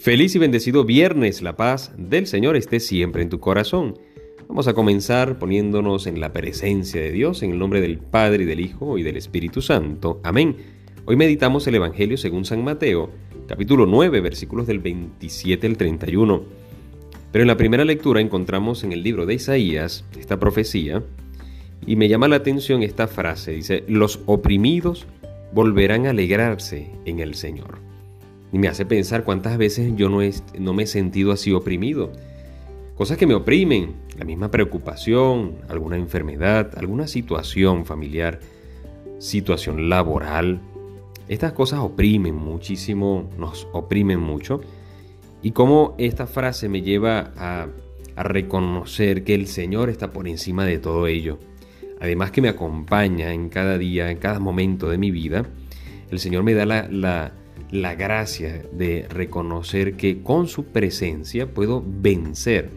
Feliz y bendecido viernes, la paz del Señor esté siempre en tu corazón. Vamos a comenzar poniéndonos en la presencia de Dios, en el nombre del Padre y del Hijo y del Espíritu Santo. Amén. Hoy meditamos el Evangelio según San Mateo, capítulo 9, versículos del 27 al 31. Pero en la primera lectura encontramos en el libro de Isaías esta profecía y me llama la atención esta frase. Dice, los oprimidos volverán a alegrarse en el Señor. Y me hace pensar cuántas veces yo no, no me he sentido así oprimido. Cosas que me oprimen, la misma preocupación, alguna enfermedad, alguna situación familiar, situación laboral. Estas cosas oprimen muchísimo, nos oprimen mucho. Y cómo esta frase me lleva a, reconocer que el Señor está por encima de todo ello. Además que me acompaña en cada día, en cada momento de mi vida. El Señor me da la la gracia de reconocer que con su presencia puedo vencer,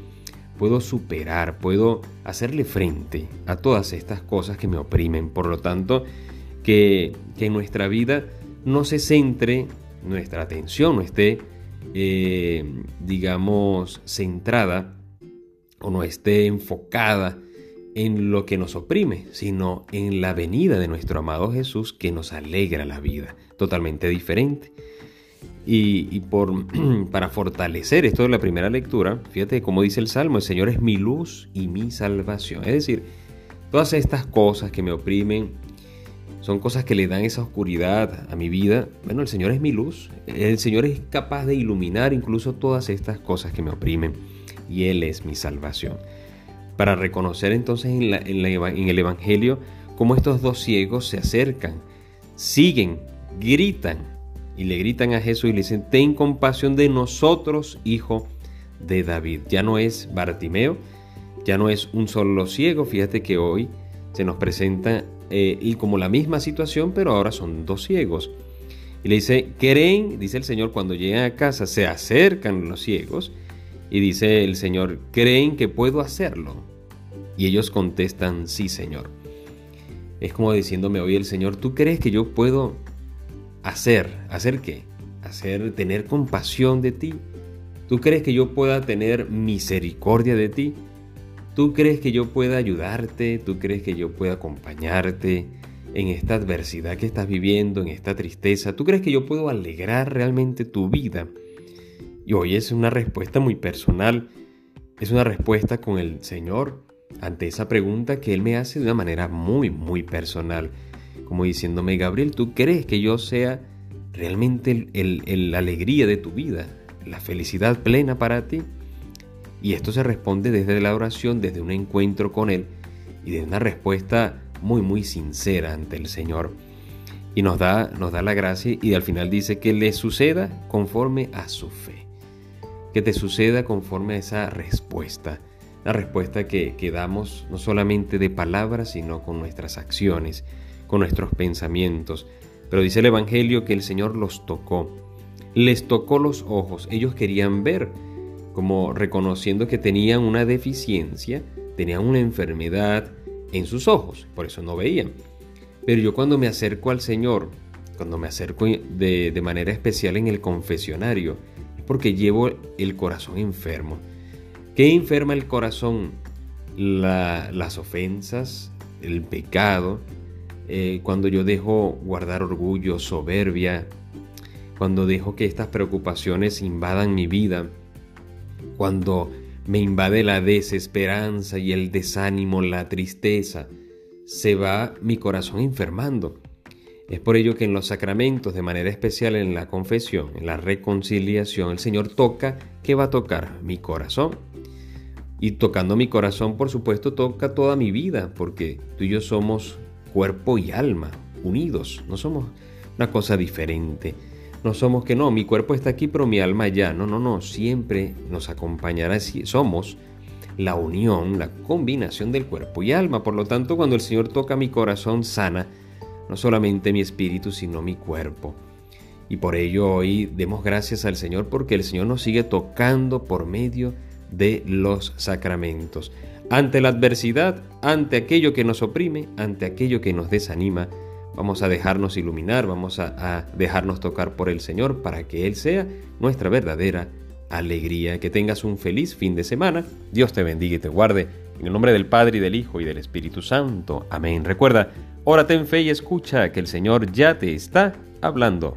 puedo superar, puedo hacerle frente a todas estas cosas que me oprimen. Por lo tanto, que, en nuestra vida no se centre, nuestra atención no esté, eh, digamos, centrada o no esté enfocada en lo que nos oprime, sino en la venida de nuestro amado Jesús que nos alegra la vida, totalmente diferente. Y, para fortalecer esto de la primera lectura, fíjate cómo dice el Salmo, el Señor es mi luz y mi salvación. Es decir, todas estas cosas que me oprimen son cosas que le dan esa oscuridad a mi vida. Bueno, el Señor es mi luz, el Señor es capaz de iluminar incluso todas estas cosas que me oprimen y Él es mi salvación para reconocer entonces en, el Evangelio cómo estos dos ciegos se acercan, siguen, gritan y le gritan a Jesús y le dicen, ten compasión de nosotros, hijo de David. Ya no es Bartimeo, ya no es un solo ciego, fíjate que hoy se nos presenta eh, y como la misma situación, pero ahora son dos ciegos. Y le dice, creen, dice el Señor, cuando llegan a casa, se acercan los ciegos y dice el Señor, ¿creen que puedo hacerlo? Y ellos contestan, sí, Señor. Es como diciéndome hoy el Señor, ¿tú crees que yo puedo hacer? ¿Hacer qué? Hacer, tener compasión de ti. ¿Tú crees que yo pueda tener misericordia de ti? ¿Tú crees que yo pueda ayudarte? ¿Tú crees que yo pueda acompañarte en esta adversidad que estás viviendo, en esta tristeza? ¿Tú crees que yo puedo alegrar realmente tu vida? Y hoy es una respuesta muy personal, es una respuesta con el Señor ante esa pregunta que Él me hace de una manera muy, muy personal, como diciéndome, Gabriel, ¿tú crees que yo sea realmente la alegría de tu vida, la felicidad plena para ti? Y esto se responde desde la oración, desde un encuentro con Él y de una respuesta muy, muy sincera ante el Señor. Y nos da, nos da la gracia y al final dice que le suceda conforme a su fe que te suceda conforme a esa respuesta. La respuesta que, que damos no solamente de palabras, sino con nuestras acciones, con nuestros pensamientos. Pero dice el Evangelio que el Señor los tocó. Les tocó los ojos. Ellos querían ver, como reconociendo que tenían una deficiencia, tenían una enfermedad en sus ojos. Por eso no veían. Pero yo cuando me acerco al Señor, cuando me acerco de, de manera especial en el confesionario, porque llevo el corazón enfermo. ¿Qué enferma el corazón? las ofensas, el pecado, eh, cuando yo dejo guardar orgullo, soberbia, cuando dejo que estas preocupaciones invadan mi vida, cuando me invade la desesperanza y el desánimo, la tristeza, se va mi corazón enfermando. Es por ello que en los sacramentos, de manera especial en la confesión, en la reconciliación, el Señor toca, ¿qué va a tocar? Mi corazón. Y tocando mi corazón, por supuesto, toca toda mi vida, porque tú y yo somos cuerpo y alma, unidos, no somos una cosa diferente. No somos que no, mi cuerpo está aquí, pero mi alma ya. No, no, no, siempre nos acompañará. Somos la unión, la combinación del cuerpo y alma. Por lo tanto, cuando el Señor toca mi corazón, sana no solamente mi espíritu, sino mi cuerpo. Y por ello hoy demos gracias al Señor porque el Señor nos sigue tocando por medio de los sacramentos. Ante la adversidad, ante aquello que nos oprime, ante aquello que nos desanima, vamos a dejarnos iluminar, vamos a, dejarnos tocar por el Señor para que Él sea nuestra verdadera alegría. Que tengas un feliz fin de semana. Dios te bendiga y te guarde. En el nombre del Padre y del Hijo y del Espíritu Santo. Amén. Recuerda, Ora ten fe y escucha que el Señor ya te está hablando.